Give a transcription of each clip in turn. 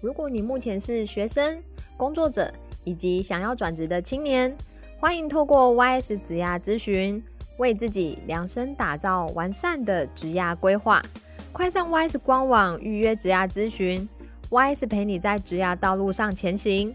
如果你目前是学生、工作者以及想要转职的青年，欢迎透过 YS 职涯咨询，为自己量身打造完善的职涯规划。快上 YS 官网预约职涯咨询，YS 陪你在职涯道路上前行。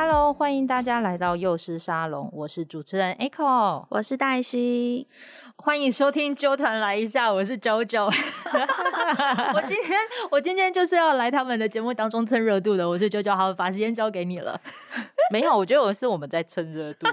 Hello，欢迎大家来到幼师沙龙，我是主持人 Echo，我是黛西。欢迎收听啾团来一下，我是 JoJo。我今天我今天就是要来他们的节目当中蹭热度的，我是 JoJo，好，把时间交给你了。没有，我觉得我是我们在蹭热度。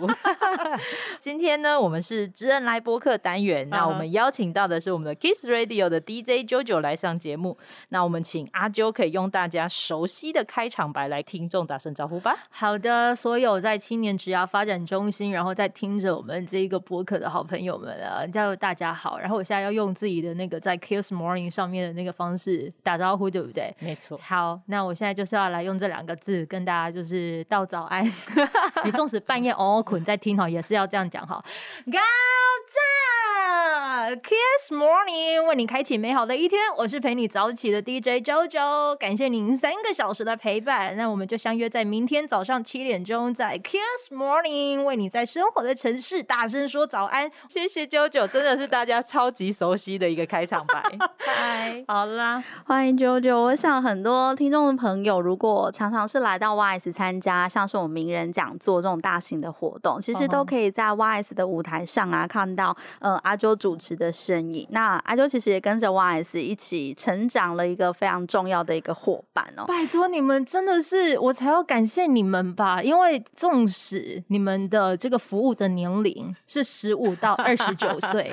今天呢，我们是知恩来播客单元，那我们邀请到的是我们的 Kiss Radio 的 DJ JoJo 来上节目。那我们请阿啾可以用大家熟悉的开场白来听众打声招呼吧。好的，所有在青年职涯发展中心，然后在听着我们这一个播客的好朋友们啊。叫大家好，然后我现在要用自己的那个在 Kiss Morning 上面的那个方式打招呼，对不对？没错。好，那我现在就是要来用这两个字跟大家就是道早安。你纵使半夜哦哦困在听哈，也是要这样讲哈。高照 Kiss Morning 为你开启美好的一天，我是陪你早起的 DJ JoJo，感谢您三个小时的陪伴。那我们就相约在明天早上七点钟，在 Kiss Morning 为你在生活的城市大声说早安。谢谢 JoJo。真的是大家超级熟悉的一个开场白。嗨，好啦，欢迎 JoJo。我想很多听众的朋友，如果常常是来到 YS 参加，像是我们名人讲座这种大型的活动，其实都可以在 YS 的舞台上啊看到呃阿周主持的身影。那阿周其实也跟着 YS 一起成长了一个非常重要的一个伙伴哦。拜托你们，真的是我才要感谢你们吧，因为纵使你们的这个服务的年龄是十五到二十九 岁。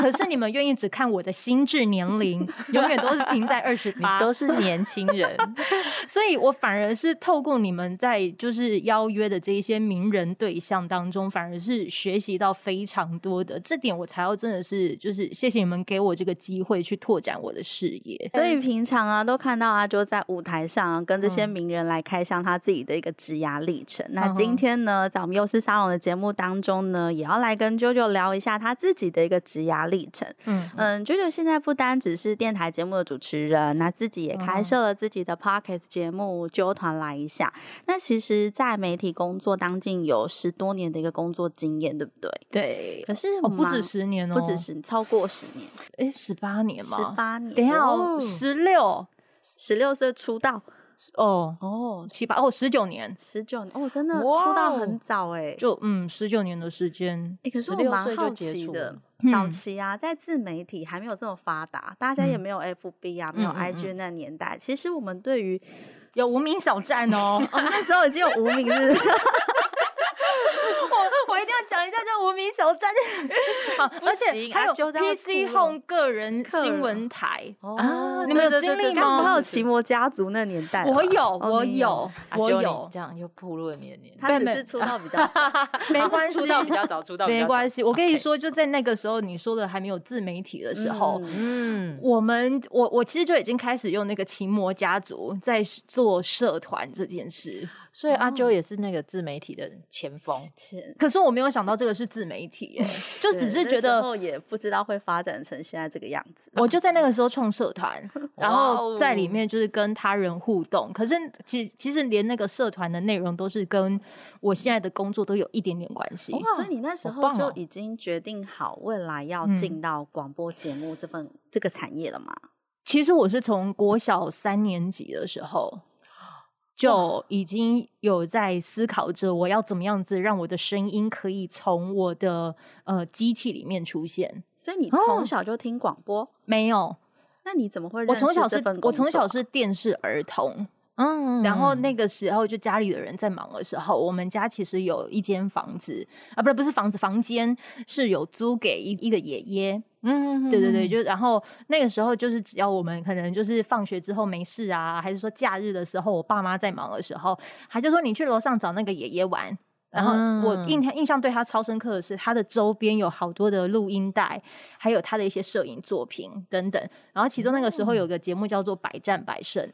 可是你们愿意只看我的心智年龄，永远都是停在二十八，都是年轻人，所以我反而是透过你们在就是邀约的这一些名人对象当中，反而是学习到非常多的，这点我才要真的是就是谢谢你们给我这个机会去拓展我的视野。所以平常啊都看到阿啾在舞台上、啊、跟这些名人来开箱他自己的一个职涯历程。嗯、那今天呢，在我们幼师沙龙的节目当中呢，也要来跟 JoJo 聊一下他自己的。一个职涯历程，嗯嗯，JoJo 现在不单只是电台节目的主持人，那自己也开设了自己的 p o c k e t 节目《啾团来一下》。那其实，在媒体工作当近有十多年的一个工作经验，对不对？对。可是我不止十年哦，不止十，超过十年。哎，十八年吗？十八年。等一下哦，十六，十六岁出道。哦哦，七八哦，十九年，十九年哦，真的出道很早哎，就嗯，十九年的时间。哎，可是我蛮好奇的，早期啊，在自媒体还没有这么发达，大家也没有 FB 啊，没有 IG 那年代，其实我们对于有无名小站 哦，那时候已经有无名日。一定要讲一下这无名小站，好，而且还有 PC Home 个人新闻台。啊，你们有经历吗？还有奇。摩家族那年代，我有，我有，我有，这样又暴露了你的年代。他只是出道比较 没关系，出道比较早，出道没关系。我跟你说，就在那个时候，你说的还没有自媒体的时候，嗯，我们我我其实就已经开始用那个奇摩家族在做社团这件事。所以阿啾也是那个自媒体的前锋，可是我没有想到这个是自媒体耶，就只是觉得也不知道会发展成现在这个样子。我就在那个时候创社团，然后在里面就是跟他人互动。可是其实其实连那个社团的内容都是跟我现在的工作都有一点点关系。所以你那时候就已经决定好未来要进到广播节目这份这个产业了吗？其实我是从国小三年级的时候。就已经有在思考着我要怎么样子让我的声音可以从我的呃机器里面出现。所以你从小就听广播？哦、没有？那你怎么会认识？我从小是，我从小是电视儿童。嗯，然后那个时候就家里的人在忙的时候，我们家其实有一间房子啊，不是不是房子，房间是有租给一一个爷爷。嗯，对对对，就然后那个时候就是只要我们可能就是放学之后没事啊，还是说假日的时候，我爸妈在忙的时候，他就说你去楼上找那个爷爷玩。然后我印象印象对他超深刻的是，他的周边有好多的录音带，还有他的一些摄影作品等等。然后其中那个时候有个节目叫做《百战百胜》，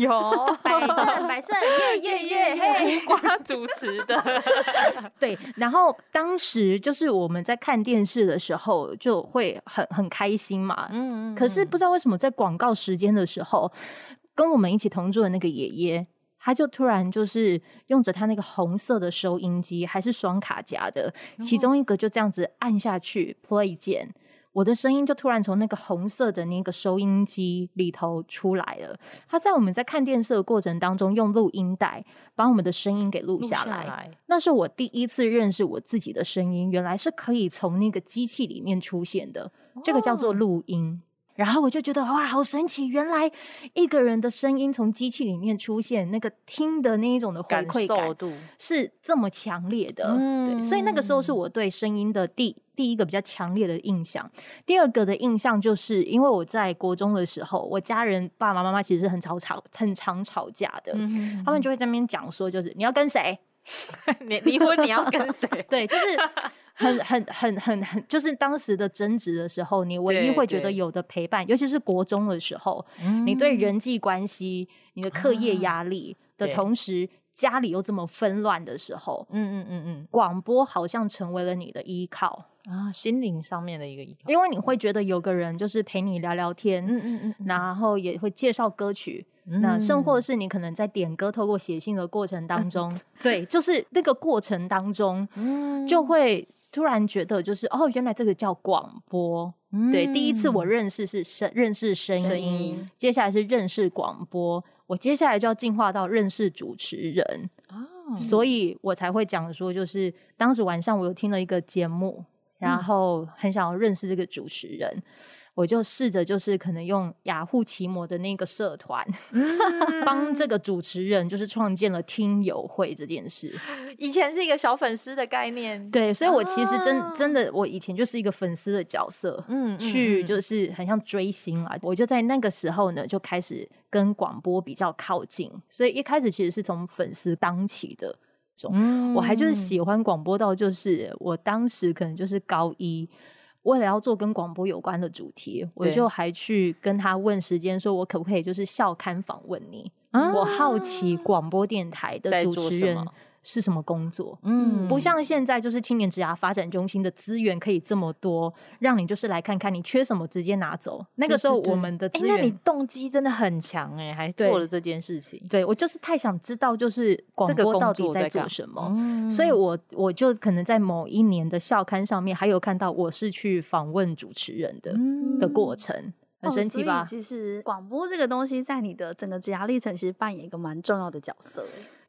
有 百战百胜，耶耶耶，嘿，瓜主持的。对，然后当时就是我们在看电视的时候就会很很开心嘛。嗯。可是不知道为什么在广告时间的时候，跟我们一起同住的那个爷爷。他就突然就是用着他那个红色的收音机，还是双卡夹的，其中一个就这样子按下去 play 键，我的声音就突然从那个红色的那个收音机里头出来了。他在我们在看电视的过程当中，用录音带把我们的声音给录下来。下来，那是我第一次认识我自己的声音，原来是可以从那个机器里面出现的，这个叫做录音。然后我就觉得哇，好神奇！原来一个人的声音从机器里面出现，那个听的那一种的回馈感是这么强烈的。嗯、对，所以那个时候是我对声音的第第一个比较强烈的印象。第二个的印象就是，因为我在国中的时候，我家人爸爸妈妈其实是很吵吵、很常吵架的。嗯、哼哼他们就会在那边讲说，就是你要跟谁？你离婚你要跟谁？对，就是。很很很很很，就是当时的争执的时候，你唯一会觉得有的陪伴，尤其是国中的时候，嗯、你对人际关系、你的课业压力的同时，啊、家里又这么纷乱的时候，嗯嗯嗯嗯，广播好像成为了你的依靠。啊，心灵上面的一个依靠，因为你会觉得有个人就是陪你聊聊天，嗯嗯嗯，然后也会介绍歌曲，嗯、那甚或是你可能在点歌、透过写信的过程当中，对，就是那个过程当中，嗯，就会。突然觉得就是哦，原来这个叫广播。嗯、对，第一次我认识是声认识声音，声音接下来是认识广播，我接下来就要进化到认识主持人。哦，所以我才会讲说，就是当时晚上我有听了一个节目，然后很想要认识这个主持人。嗯我就试着就是可能用雅虎奇摩的那个社团，帮、嗯、这个主持人就是创建了听友会这件事。以前是一个小粉丝的概念，对，所以我其实真、啊、真的我以前就是一个粉丝的角色，嗯，去就是很像追星啊。我就在那个时候呢，就开始跟广播比较靠近，所以一开始其实是从粉丝当起的。嗯，我还就是喜欢广播到就是我当时可能就是高一。为了要做跟广播有关的主题，我就还去跟他问时间，说我可不可以就是校刊访问你？啊、我好奇广播电台的主持人是什么工作？嗯，不像现在就是青年职涯发展中心的资源可以这么多，让你就是来看看你缺什么直接拿走。那个时候我们的资源，那你动机真的很强哎、欸，还做了这件事情。对，对我就是太想知道就是广播到底在做什么，嗯、所以我我就可能在某一年的校刊上面还有看到我是去访问主持人的、嗯、的过程，很神奇吧？哦、其实广播这个东西在你的整个职涯历程其实扮演一个蛮重要的角色，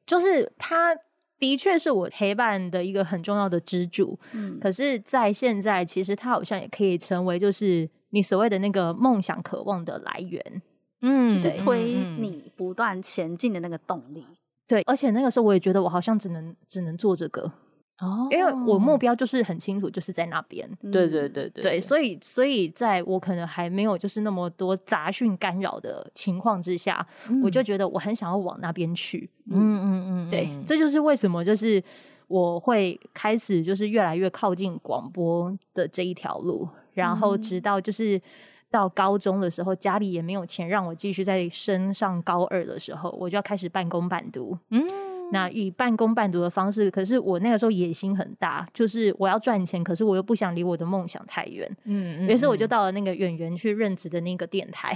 就是它。的确是我陪伴的一个很重要的支柱，嗯，可是，在现在，其实它好像也可以成为，就是你所谓的那个梦想、渴望的来源，嗯，就是推你不断前进的那个动力。对，而且那个时候我也觉得我好像只能只能做这个。哦，因为我目标就是很清楚，就是在那边。对对对对，对，所以所以在我可能还没有就是那么多杂讯干扰的情况之下，嗯、我就觉得我很想要往那边去。嗯嗯嗯，嗯对，这就是为什么就是我会开始就是越来越靠近广播的这一条路，然后直到就是到高中的时候，家里也没有钱让我继续再升上高二的时候，我就要开始半工半读。嗯。那以半工半读的方式，可是我那个时候野心很大，就是我要赚钱，可是我又不想离我的梦想太远。嗯，于是我就到了那个演员去任职的那个电台，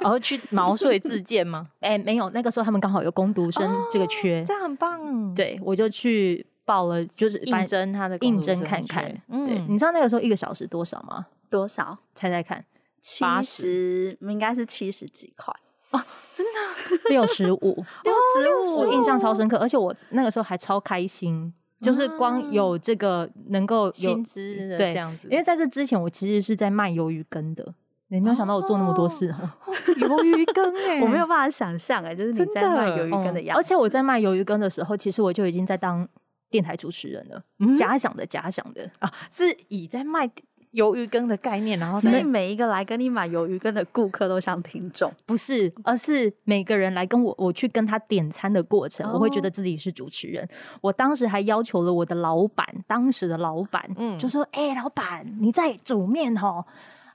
然后去毛遂自荐吗？哎、欸，没有，那个时候他们刚好有工读生这个缺，哦、这样很棒。对，我就去报了，就是应征他的应征看看。嗯，对，你知道那个时候一个小时多少吗？多少？猜猜看，七十，应该是七十几块。哦，真的六十五，六十五，我印象超深刻，而且我那个时候还超开心，就是光有这个能够有薪资的对这样子，因为在这之前我其实是在卖鱿鱼羹的。你没有想到我做那么多事哈，鱿鱼羹哎，我没有办法想象哎，就是你在卖鱿鱼羹的样子。而且我在卖鱿鱼羹的时候，其实我就已经在当电台主持人了，假想的假想的。啊，是以在卖鱿鱼羹的概念，然后所以每一个来跟你买鱿鱼羹的顾客都像听众，不是，而是每个人来跟我我去跟他点餐的过程，我会觉得自己是主持人。我当时还要求了我的老板，当时的老板，嗯，就说：“哎，老板，你在煮面齁。”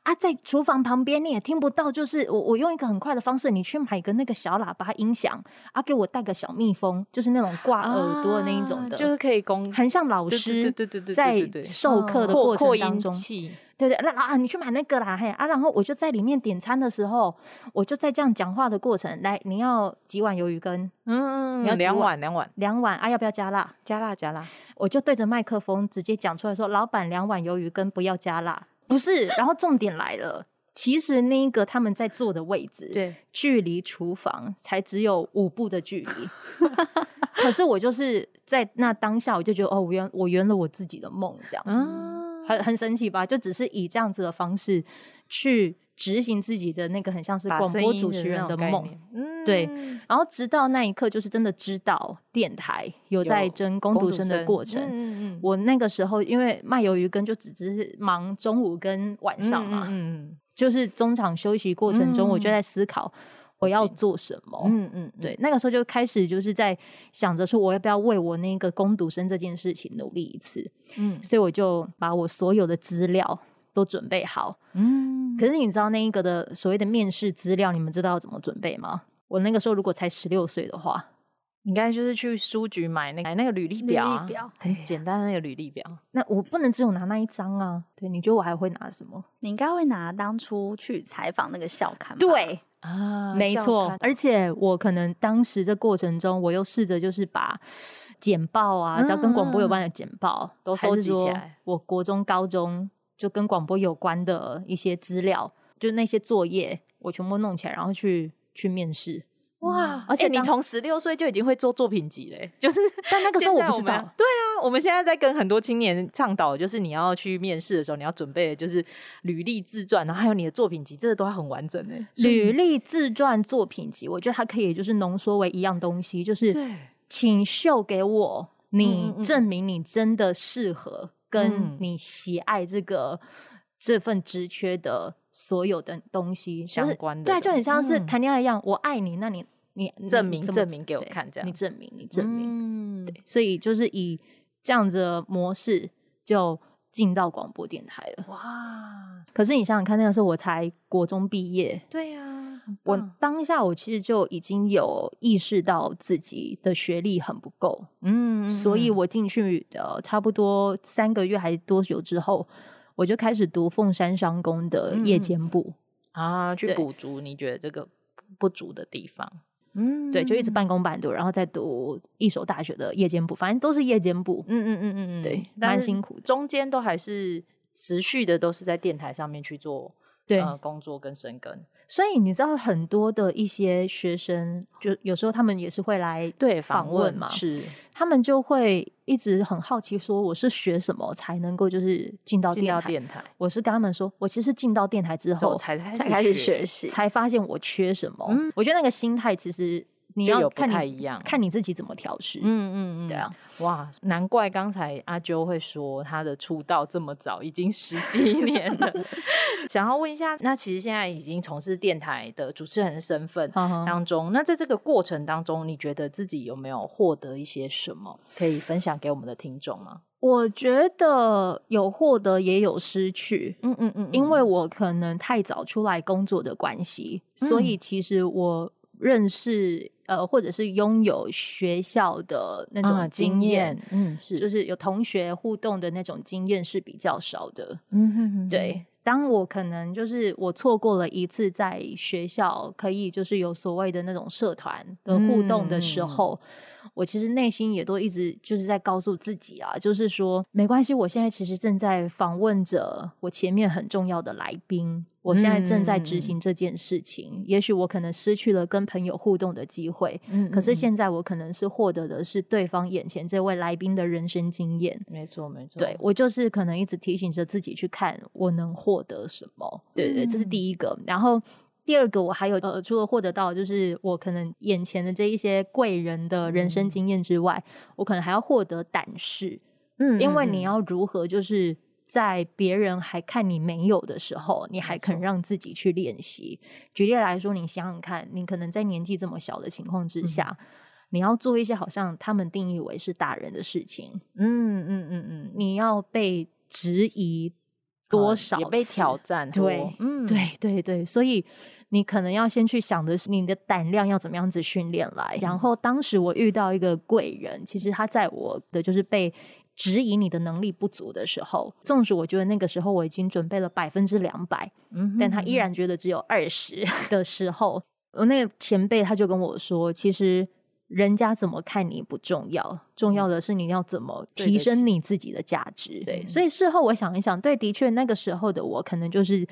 啊，在厨房旁边你也听不到，就是我我用一个很快的方式，你去买个那个小喇叭音响，啊，给我带个小蜜蜂，就是那种挂耳朵的那一种的，啊、就是可以供，很像老师对对对对在授课的过程当中，对对，那啊你去买那个啦嘿啊，然后我就在里面点餐的时候，我就在这样讲话的过程，来你要几碗鱿鱼羹？嗯，你要两碗两碗两碗啊，要不要加辣？加辣加辣，我就对着麦克风直接讲出来说，老板两碗鱿鱼羹不要加辣。不是，然后重点来了，其实那一个他们在坐的位置，对，距离厨房才只有五步的距离。可是我就是在那当下，我就觉得哦，我圆我圆了我自己的梦，这样，嗯，很很神奇吧？就只是以这样子的方式去。执行自己的那个很像是广播主持人的梦，嗯，对。然后直到那一刻，就是真的知道电台有在争攻读生的过程。嗯嗯嗯。我那个时候因为卖鱿鱼羹，就只是忙中午跟晚上嘛，嗯，就是中场休息过程中，我就在思考我要做什么。嗯嗯。对，那个时候就开始就是在想着说，我要不要为我那个攻读生这件事情努力一次？嗯，所以我就把我所有的资料都准备好。嗯。可是你知道那一个的所谓的面试资料，你们知道要怎么准备吗？我那个时候如果才十六岁的话，应该就是去书局买那个买那个履历表，啊，履历表很简单的那个履历表。那我不能只有拿那一张啊。对，你觉得我还会拿什么？你应该会拿当初去采访那个校刊。对啊，没错。而且我可能当时这过程中，我又试着就是把简报啊，只要跟广播有关的简报，嗯、都收集起来。我国中、高中。就跟广播有关的一些资料，就那些作业，我全部弄起来，然后去去面试。哇！而且你从十六岁就已经会做作品集嘞，就是。但那个时候我不知道。对啊，我们现在在跟很多青年倡导，就是你要去面试的时候，你要准备的就是履历自传，然后还有你的作品集，这个都还很完整诶。履历自传作品集，我觉得它可以就是浓缩为一样东西，就是对请秀给我，你证明你真的适合。跟你喜爱这个、嗯、这份职缺的所有的东西相关的，对，就很像是谈恋爱一样，嗯、我爱你，那你你证明证明给我看，这样你证明你证明，嗯、对，所以就是以这样子的模式就进到广播电台了。哇！可是你想想看，那个时候我才国中毕业，对呀、啊。我当下我其实就已经有意识到自己的学历很不够，嗯，所以我进去的差不多三个月还是多久之后，我就开始读凤山商工的夜间部、嗯、啊，去补足你觉得这个不足的地方，嗯，对，就一直半工半读，然后再读一所大学的夜间部，反正都是夜间部，嗯嗯嗯嗯嗯，对，蛮辛苦的，中间都还是持续的，都是在电台上面去做对、呃、工作跟生根。所以你知道很多的一些学生，就有时候他们也是会来对访问嘛，是他们就会一直很好奇，说我是学什么才能够就是进到电台？电台，我是跟他们说，我其实进到电台之后才才开始学习，才发现我缺什么。嗯，我觉得那个心态其实。你要看你一样，看你自己怎么调试。嗯嗯嗯，对啊，哇，难怪刚才阿啾会说他的出道这么早，已经十几年了。想要问一下，那其实现在已经从事电台的主持人的身份当中，那在这个过程当中，你觉得自己有没有获得一些什么可以分享给我们的听众吗？我觉得有获得，也有失去。嗯嗯嗯，因为我可能太早出来工作的关系，所以其实我认识。呃，或者是拥有学校的那种经验，嗯，是，就是。有同学互动的那种经验是比较少的，嗯哼哼，对。当我可能就是我错过了一次在学校可以就是有所谓的那种社团的互动的时候，嗯、我其实内心也都一直就是在告诉自己啊，就是说没关系，我现在其实正在访问着我前面很重要的来宾，我现在正在执行这件事情。嗯、也许我可能失去了跟朋友互动的机会，嗯，可是现在我可能是获得的是对方眼前这位来宾的人生经验。没错，没错。对，我就是可能一直提醒着自己去看我能获得什么。对对，这是第一个。然后。第二个，我还有呃，除了获得到就是我可能眼前的这一些贵人的人生经验之外，嗯、我可能还要获得胆识，嗯，因为你要如何就是在别人还看你没有的时候，你还肯让自己去练习。举例来说，你想想看，你可能在年纪这么小的情况之下，嗯、你要做一些好像他们定义为是大人的事情，嗯嗯嗯嗯，你要被质疑。多少也被挑战？对，嗯，对对对，所以你可能要先去想的是你的胆量要怎么样子训练来。嗯、然后当时我遇到一个贵人，其实他在我的就是被质疑你的能力不足的时候，纵使我觉得那个时候我已经准备了百分之两百，嗯，但他依然觉得只有二十的时候，我那个前辈他就跟我说，其实。人家怎么看你不重要，重要的是你要怎么提升你自己的价值。对，所以事后我想一想，对，的确那个时候的我可能就是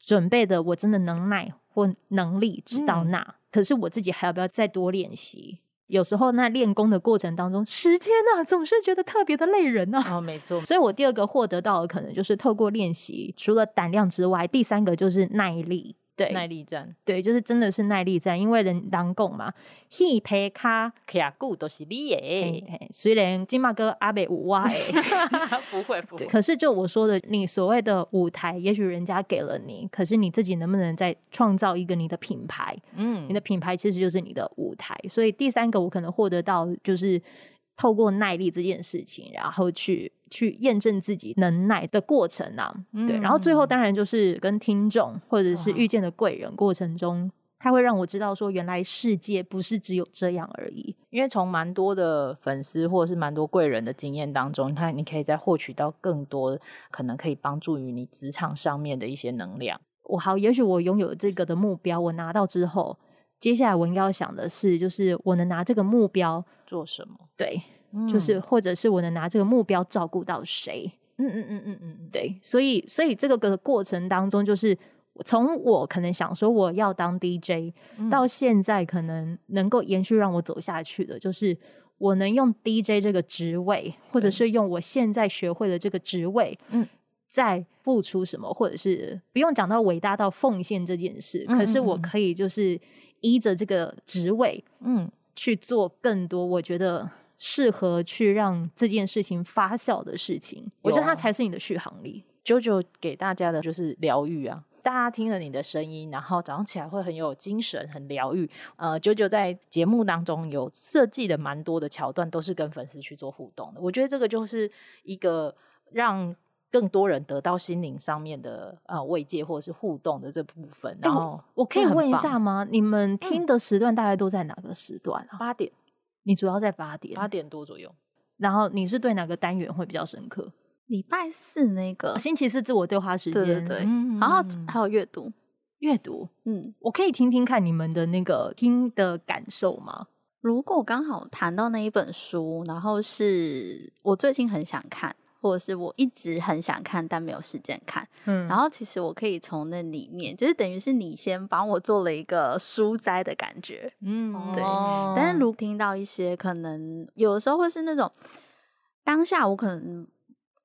准备的，我真的能耐或能力直到那，嗯、可是我自己还要不要再多练习？有时候那练功的过程当中，时间啊总是觉得特别的累人啊。哦，没错。所以我第二个获得到的可能就是透过练习，除了胆量之外，第三个就是耐力。对，耐力战，对，就是真的是耐力战，因为人当共嘛，戏皮卡卡固都是你耶。虽然金马哥阿北五哇，不会不会，可是就我说的，你所谓的舞台，也许人家给了你，可是你自己能不能再创造一个你的品牌？嗯，你的品牌其实就是你的舞台。所以第三个，我可能获得到就是。透过耐力这件事情，然后去去验证自己能耐的过程啊，嗯、对，然后最后当然就是跟听众或者是遇见的贵人过程中，他会让我知道说，原来世界不是只有这样而已。因为从蛮多的粉丝或者是蛮多贵人的经验当中，他你可以再获取到更多可能可以帮助于你职场上面的一些能量。我好，也许我拥有这个的目标，我拿到之后。接下来我应该要想的是，就是我能拿这个目标做什么？对，嗯、就是或者是我能拿这个目标照顾到谁？嗯嗯嗯嗯嗯，对。所以，所以这个个过程当中，就是从我可能想说我要当 DJ，、嗯、到现在可能能够延续让我走下去的，就是我能用 DJ 这个职位，或者是用我现在学会的这个职位，嗯，再付出什么，或者是不用讲到伟大到奉献这件事，嗯嗯嗯，可是我可以就是。依着这个职位，嗯，去做更多我觉得适合去让这件事情发酵的事情，啊、我觉得它才是你的续航力。JoJo 给大家的就是疗愈啊，大家听了你的声音，然后早上起来会很有精神，很疗愈。呃，JoJo 在节目当中有设计的蛮多的桥段，都是跟粉丝去做互动的。我觉得这个就是一个让。更多人得到心灵上面的呃慰藉或者是互动的这部分，然后、欸、我，我可以问一下吗？你们听的时段大概都在哪个时段啊？八点，你主要在八点，八点多左右。然后你是对哪个单元会比较深刻？礼拜四那个星期四自我对话时间，对对对，然后还有阅读，阅读，嗯，我可以听听看你们的那个听的感受吗？如果刚好谈到那一本书，然后是我最近很想看。或者是我一直很想看，但没有时间看。嗯，然后其实我可以从那里面，就是等于是你先帮我做了一个书斋的感觉。嗯，对。哦、但是如听到一些可能有的时候会是那种当下我可能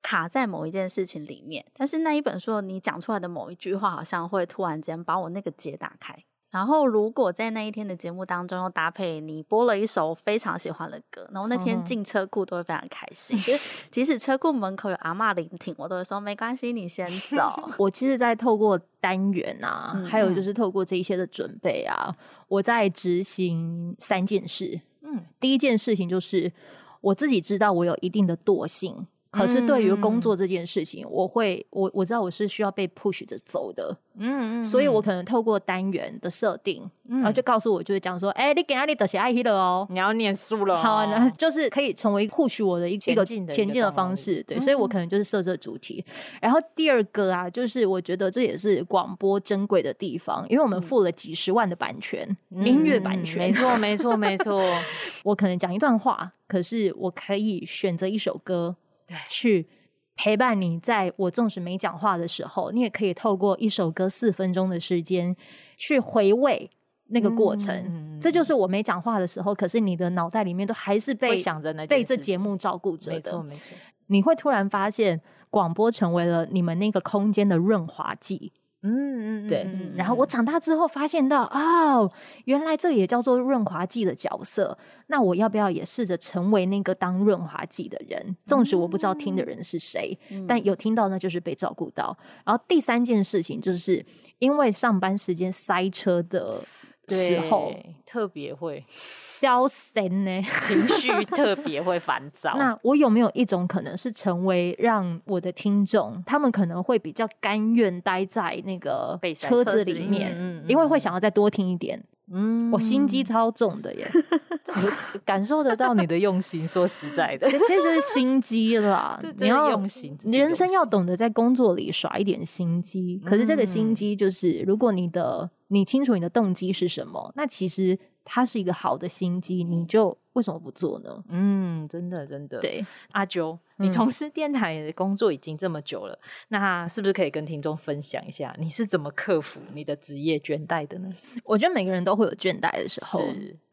卡在某一件事情里面，但是那一本书你讲出来的某一句话，好像会突然间把我那个结打开。然后，如果在那一天的节目当中又搭配你播了一首非常喜欢的歌，然后那天进车库都会非常开心。就 即使车库门口有阿妈聆听，我都会说没关系，你先走。我其实，在透过单元啊，嗯、还有就是透过这一些的准备啊，我在执行三件事。嗯，第一件事情就是我自己知道我有一定的惰性。可是对于工作这件事情，我会我我知道我是需要被 push 着走的，嗯嗯，所以我可能透过单元的设定，然后就告诉我，就是讲说，哎，你给哪里的写爱了哦，你要念书了，好，那就是可以成为 push 我的一个前进的方式，对，所以我可能就是设这主题。然后第二个啊，就是我觉得这也是广播珍贵的地方，因为我们付了几十万的版权，音乐版权，没错没错没错，我可能讲一段话，可是我可以选择一首歌。对，去陪伴你，在我纵使没讲话的时候，你也可以透过一首歌四分钟的时间去回味那个过程。嗯、这就是我没讲话的时候，可是你的脑袋里面都还是被想着那被这节目照顾着的。没错，没错。你会突然发现，广播成为了你们那个空间的润滑剂。嗯嗯，对。然后我长大之后发现到，哦，原来这也叫做润滑剂的角色。那我要不要也试着成为那个当润滑剂的人？纵使我不知道听的人是谁，嗯、但有听到那就是被照顾到。然后第三件事情就是因为上班时间塞车的。时候特别会消神呢，情绪特别会烦 躁。那我有没有一种可能是成为让我的听众，他们可能会比较甘愿待在那个车子里面，嗯、因为会想要再多听一点。嗯，我心机超重的耶，我感受得到你的用心。说实在的，其实就是心机啦。你要用心，你人生要懂得在工作里耍一点心机。可是这个心机就是，如果你的你清楚你的动机是什么，那其实它是一个好的心机，你就。为什么不做呢？嗯，真的真的。对，阿啾，你从事电台的工作已经这么久了，嗯、那是不是可以跟听众分享一下，你是怎么克服你的职业倦怠的呢？我觉得每个人都会有倦怠的时候，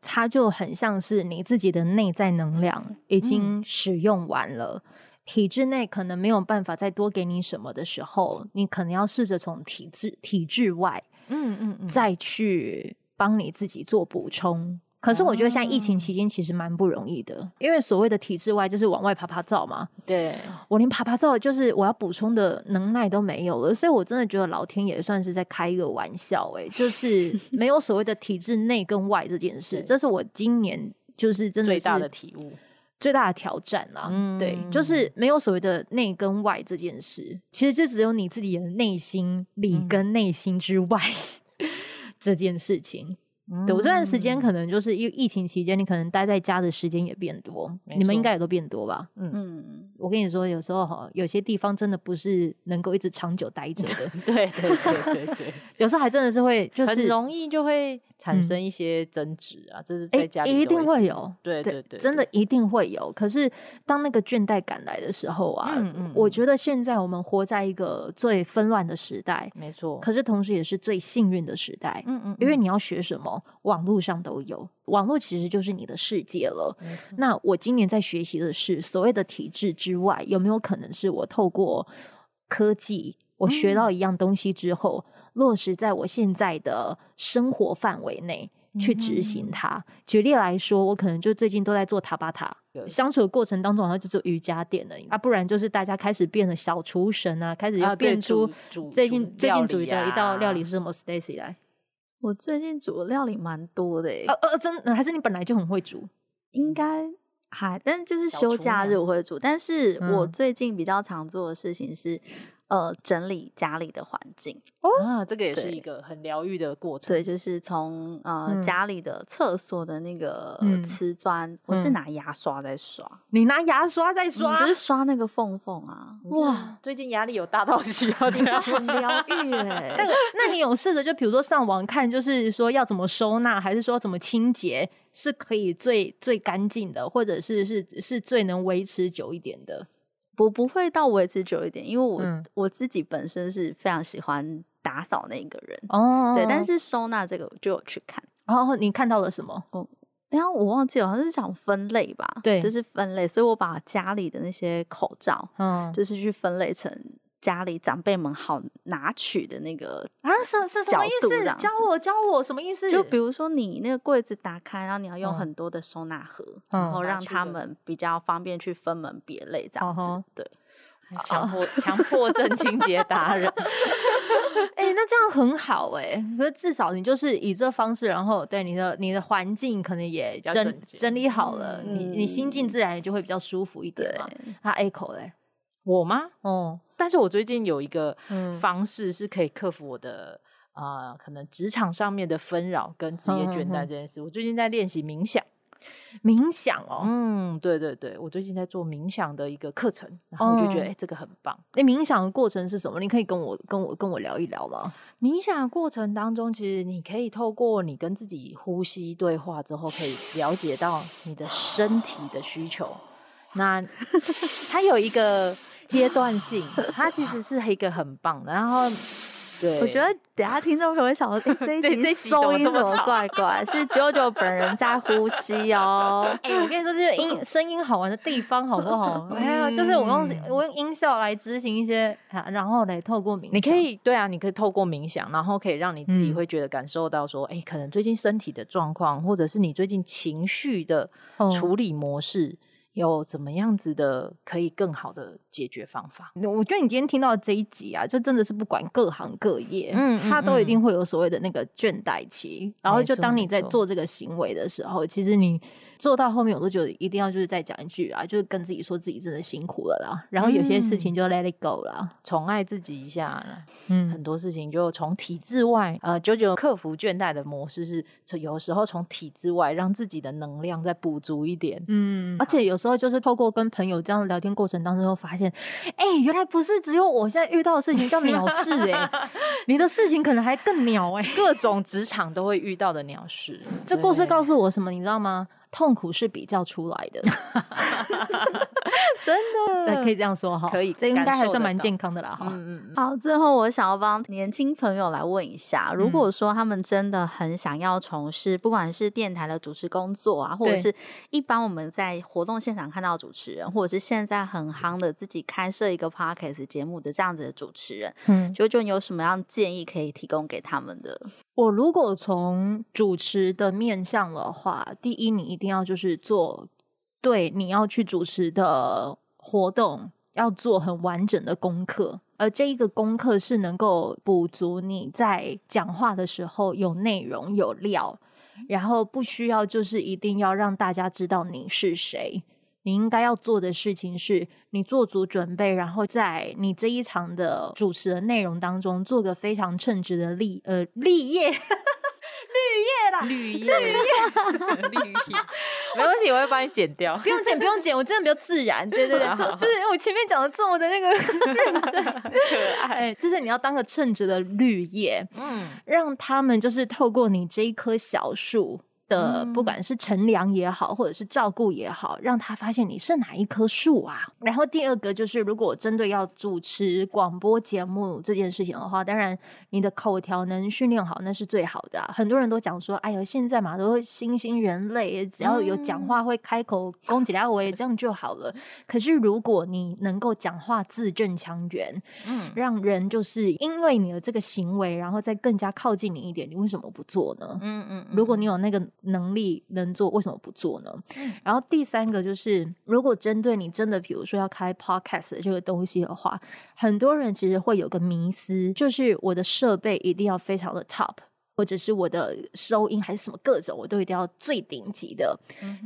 它就很像是你自己的内在能量已经使用完了，嗯、体制内可能没有办法再多给你什么的时候，你可能要试着从体制体制外，嗯嗯嗯，再去帮你自己做补充。可是我觉得现在疫情期间其实蛮不容易的，嗯、因为所谓的体制外就是往外趴趴走嘛。对，我连趴趴走就是我要补充的能耐都没有了，所以我真的觉得老天爷算是在开一个玩笑，哎，就是 没有所谓的体制内跟外这件事，这是我今年就是真的是最大的体悟，最大的挑战啦。嗯、对，就是没有所谓的内跟外这件事，其实就只有你自己的内心里跟内心之外、嗯、这件事情。对，我这段时间可能就是因为疫情期间，你可能待在家的时间也变多，你们应该也都变多吧？嗯嗯，我跟你说，有时候哈，有些地方真的不是能够一直长久待着的。对对对对对，有时候还真的是会，就是很容易就会。产生一些争执啊，嗯、这是在家里一定会有，对对对，对，真的一定会有。可是当那个倦怠感来的时候啊，嗯嗯，我觉得现在我们活在一个最纷乱的时代，没错。可是同时也是最幸运的时代，嗯，嗯嗯，因为你要学什么，网络上都有，网络其实就是你的世界了。那我今年在学习的是所谓的体制之外，有没有可能是我透过科技，我学到一样东西之后。嗯落实在我现在的生活范围内去执行它。举例来说，我可能就最近都在做塔巴塔，相处的过程当中，好像就做瑜伽垫了啊，不然就是大家开始变了小厨神啊，开始要变出最近、啊、最近煮的一道料理是什么？Stacy 来，我最近煮的料理蛮多的诶，呃呃，真的还是你本来就很会煮？应该还，但就是休假日我会煮，但是我最近比较常做的事情是。呃，整理家里的环境哦，啊，这个也是一个很疗愈的过程。对，就是从呃、嗯、家里的厕所的那个瓷砖，嗯、我是拿牙刷在刷。你拿牙刷在刷？就是刷那个缝缝啊。哇，最近压力有大到 需要这样很疗愈哎。那个，那你有试着就比如说上网看，就是说要怎么收纳，还是说怎么清洁是可以最最干净的，或者是是是最能维持久一点的？我不会到维持久一点，因为我、嗯、我自己本身是非常喜欢打扫那个人哦。对，但是收纳这个我就有去看。然哦，你看到了什么？哦，然后我忘记了，好像是讲分类吧？对，就是分类。所以我把家里的那些口罩，嗯，就是去分类成。家里长辈们好拿取的那个啊，是是什么意思？教我教我什么意思？就比如说你那个柜子打开，然后你要用很多的收纳盒，然后让他们比较方便去分门别类这样子。对，强迫强迫症清洁达人。哎，那这样很好哎。可是至少你就是以这方式，然后对你的你的环境可能也整整理好了，你你心境自然也就会比较舒服一点嘛。他 A 口嘞。我吗？哦，但是我最近有一个方式是可以克服我的、啊、呃，可能职场上面的纷扰跟职业倦怠这件事。嗯嗯嗯，我最近在练习冥想。冥想哦，嗯，对对对，我最近在做冥想的一个课程，然后我就觉得，哎、嗯，这个很棒。那冥想的过程是什么？你可以跟我、跟我、跟我聊一聊吗？冥想的过程当中，其实你可以透过你跟自己呼吸对话之后，可以了解到你的身体的需求。那它有一个阶段性，它其实是一个很棒的，然后。对，我觉得等下听众朋友会想说，这一集收音怎么怪怪？是 JoJo 本人在呼吸哦。哎、欸，我跟你说，这个音 声音好玩的地方好不好？没有就是我用我用音效来执行一些，然后来透过冥想。你可以对啊，你可以透过冥想，然后可以让你自己会觉得感受到说，哎、嗯欸，可能最近身体的状况，或者是你最近情绪的处理模式。嗯有怎么样子的可以更好的解决方法？我觉得你今天听到这一集啊，就真的是不管各行各业，嗯，他都一定会有所谓的那个倦怠期。然后就当你在做这个行为的时候，其实你。做到后面，我都觉得一定要就是再讲一句啊，就是跟自己说自己真的辛苦了啦。然后有些事情就 let it go 啦，宠、嗯、爱自己一下。嗯，很多事情就从体制外，呃，JoJo 克服倦怠的模式是，有时候从体制外让自己的能量再补足一点。嗯，而且有时候就是透过跟朋友这样聊天过程当中，发现，哎、欸，原来不是只有我现在遇到的事情叫鸟事哎、欸，你的事情可能还更鸟哎、欸，各种职场都会遇到的鸟事。这故事告诉我什么？你知道吗？痛苦是比较出来的，真的，对，可以这样说哈，可以，这应该还算蛮健康的啦哈。嗯嗯。好，最后我想要帮年轻朋友来问一下，如果说他们真的很想要从事，不管是电台的主持工作啊，或者是一般我们在活动现场看到主持人，或者是现在很夯的自己开设一个 podcast 节目的这样子的主持人，嗯，就就有什么样建议可以提供给他们的？我如果从主持的面向的话，第一，你一定要就是做对你要去主持的活动要做很完整的功课，而这一个功课是能够补足你在讲话的时候有内容有料，然后不需要就是一定要让大家知道你是谁。你应该要做的事情是，你做足准备，然后在你这一场的主持的内容当中，做个非常称职的立呃立业，绿叶啦，绿叶，绿叶，绿叶，没问题，我会帮你剪掉，不用剪，不用剪，我真的比较自然，对对对，就是我前面讲的这么的那个认真可爱，就是你要当个称职的绿叶，嗯，让他们就是透过你这一棵小树。的不管是乘凉也好，或者是照顾也好，让他发现你是哪一棵树啊。然后第二个就是，如果针对要主持广播节目这件事情的话，当然你的口条能训练好，那是最好的啊。很多人都讲说，哎呦，现在嘛都新兴人类，只要有讲话会开口攻击他，我也这样就好了。可是如果你能够讲话字正腔圆，嗯，让人就是因为你的这个行为，然后再更加靠近你一点，你为什么不做呢？嗯嗯，如果你有那个。能力能做，为什么不做呢？嗯、然后第三个就是，如果针对你真的，比如说要开 podcast 的这个东西的话，很多人其实会有个迷思，就是我的设备一定要非常的 top。或者是我的收音还是什么各种，我都一定要最顶级的。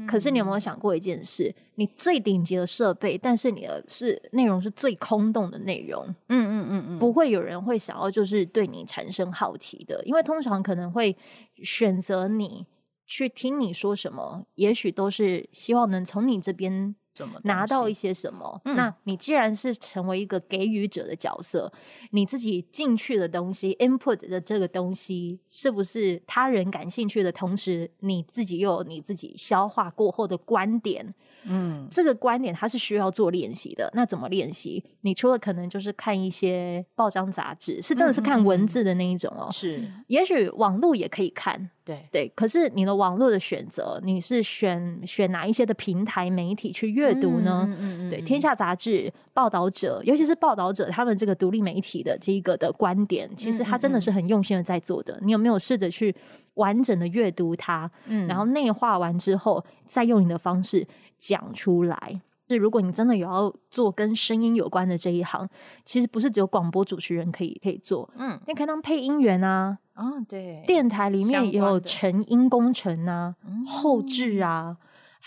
可是你有没有想过一件事？你最顶级的设备，但是你的是内容是最空洞的内容。嗯嗯嗯嗯，不会有人会想要就是对你产生好奇的，因为通常可能会选择你。去听你说什么，也许都是希望能从你这边拿到一些什么。嗯、那你既然是成为一个给予者的角色，你自己进去的东西，input 的这个东西，是不是他人感兴趣的同时，你自己又有你自己消化过后的观点？嗯，这个观点它是需要做练习的。那怎么练习？你除了可能就是看一些报章杂志，是真的是看文字的那一种哦。是、嗯，也许网络也可以看。对对，可是你的网络的选择，你是选选哪一些的平台媒体去阅读呢？嗯嗯嗯、对，天下杂志、报道者，尤其是报道者，他们这个独立媒体的这一个的观点，其实他真的是很用心的在做的。你有没有试着去完整的阅读它？嗯，然后内化完之后，再用你的方式。讲出来，是如果你真的有要做跟声音有关的这一行，其实不是只有广播主持人可以可以做，嗯，你可以当配音员啊，啊、哦，对，电台里面也有成音工程啊，后置啊。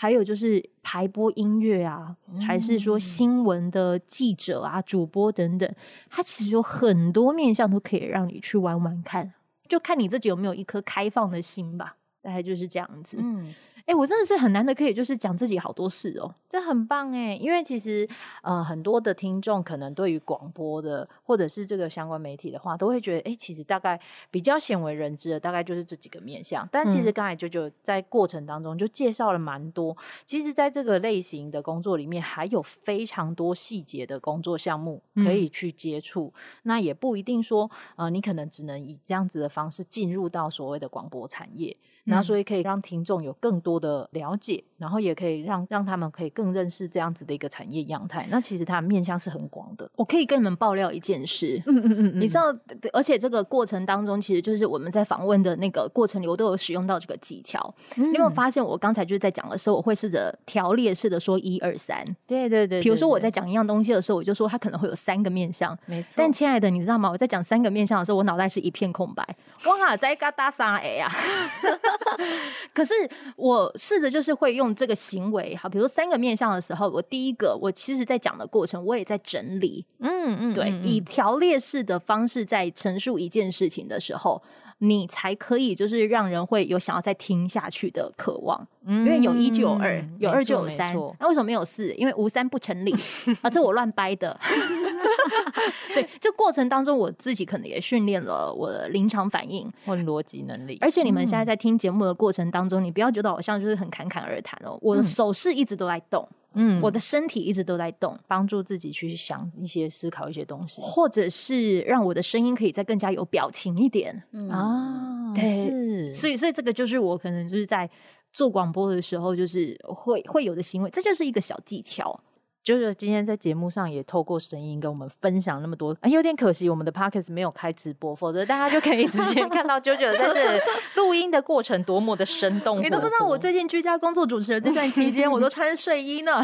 还有就是排播音乐啊，嗯、还是说新闻的记者啊、主播等等，它其实有很多面向都可以让你去玩玩看，就看你自己有没有一颗开放的心吧。大概就是这样子。嗯。哎、欸，我真的是很难得可以就是讲自己好多事哦，这很棒哎！因为其实呃很多的听众可能对于广播的或者是这个相关媒体的话，都会觉得哎、欸，其实大概比较鲜为人知的大概就是这几个面向。但其实刚才九九在过程当中就介绍了蛮多，嗯、其实在这个类型的工作里面，还有非常多细节的工作项目可以去接触。嗯、那也不一定说呃你可能只能以这样子的方式进入到所谓的广播产业。然后，所以可以让听众有更多的了解，然后也可以让让他们可以更认识这样子的一个产业样态。那其实它的面向是很广的。我可以跟你们爆料一件事，嗯嗯嗯，你知道，而且这个过程当中，其实就是我们在访问的那个过程里，我都有使用到这个技巧。嗯、你有没有发现，我刚才就是在讲的时候，我会试着条列式的说一二三。对对对。比如说我在讲一样东西的时候，我就说它可能会有三个面向。没错。但亲爱的，你知道吗？我在讲三个面向的时候，我脑袋是一片空白。哇，在嘎达啥哎呀！可是我试着就是会用这个行为，好，比如三个面向的时候，我第一个，我其实在讲的过程，我也在整理，嗯嗯，对，以条列式的方式在陈述一件事情的时候，你才可以就是让人会有想要再听下去的渴望，因为有一就有二，有二就有三，那为什么没有四？因为无三不成立 啊，这我乱掰的。对，这过程当中，我自己可能也训练了我的临场反应或逻辑能力。而且你们现在在听节目的过程当中，你不要觉得好像就是很侃侃而谈哦，我的手势一直都在动，嗯，我的身体一直都在动，帮助自己去想一些、思考一些东西，或者是让我的声音可以再更加有表情一点。嗯啊，对，是，所以，所以这个就是我可能就是在做广播的时候，就是会会有的行为，这就是一个小技巧。就是今天在节目上也透过声音跟我们分享那么多，哎，有点可惜我们的 podcast 没有开直播，否则大家就可以直接看到 啾啾在这录音的过程多么的生动。你都不知道我最近居家工作主持的这段期间，我都穿睡衣呢，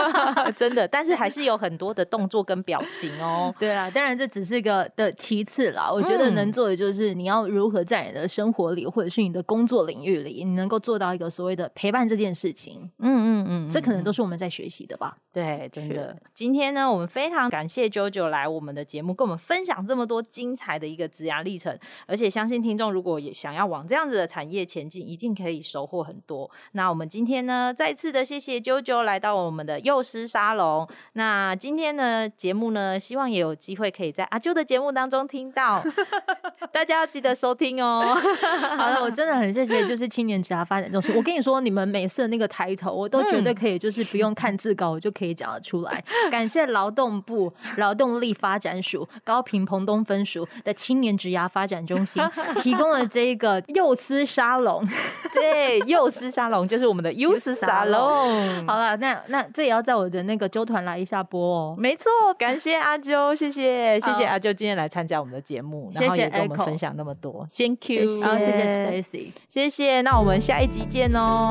真的。但是还是有很多的动作跟表情哦。对啊，当然这只是个的其次啦。我觉得能做的就是你要如何在你的生活里或者是你的工作领域里，你能够做到一个所谓的陪伴这件事情。嗯嗯嗯，嗯，这可能都是我们在学习的吧。对。真的，今天呢，我们非常感谢啾啾来我们的节目，跟我们分享这么多精彩的一个职涯历程，而且相信听众如果也想要往这样子的产业前进，一定可以收获很多。那我们今天呢，再次的谢谢啾啾来到我们的幼师沙龙。那今天呢，节目呢，希望也有机会可以在阿啾的节目当中听到，大家要记得收听哦。好了，我真的很谢谢，就是青年职涯发展中心。我跟你说，你们每次的那个抬头，我都绝对可以，就是不用看字稿，我就可以讲。出来，感谢劳动部劳动力发展署高平澎东分署的青年职涯发展中心 提供了这一个幼师沙龙，对，幼师沙龙就是我们的幼师沙龙。好了，那那这也要在我的那个周团来一下播哦。没错，感谢阿啾，谢谢谢谢阿啾今天来参加我们的节目，然后也跟我们分享那么多，Thank you，谢谢，谢谢 Stacy，谢谢，那我们下一集见哦，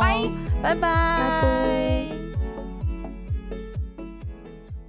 拜拜。拜拜。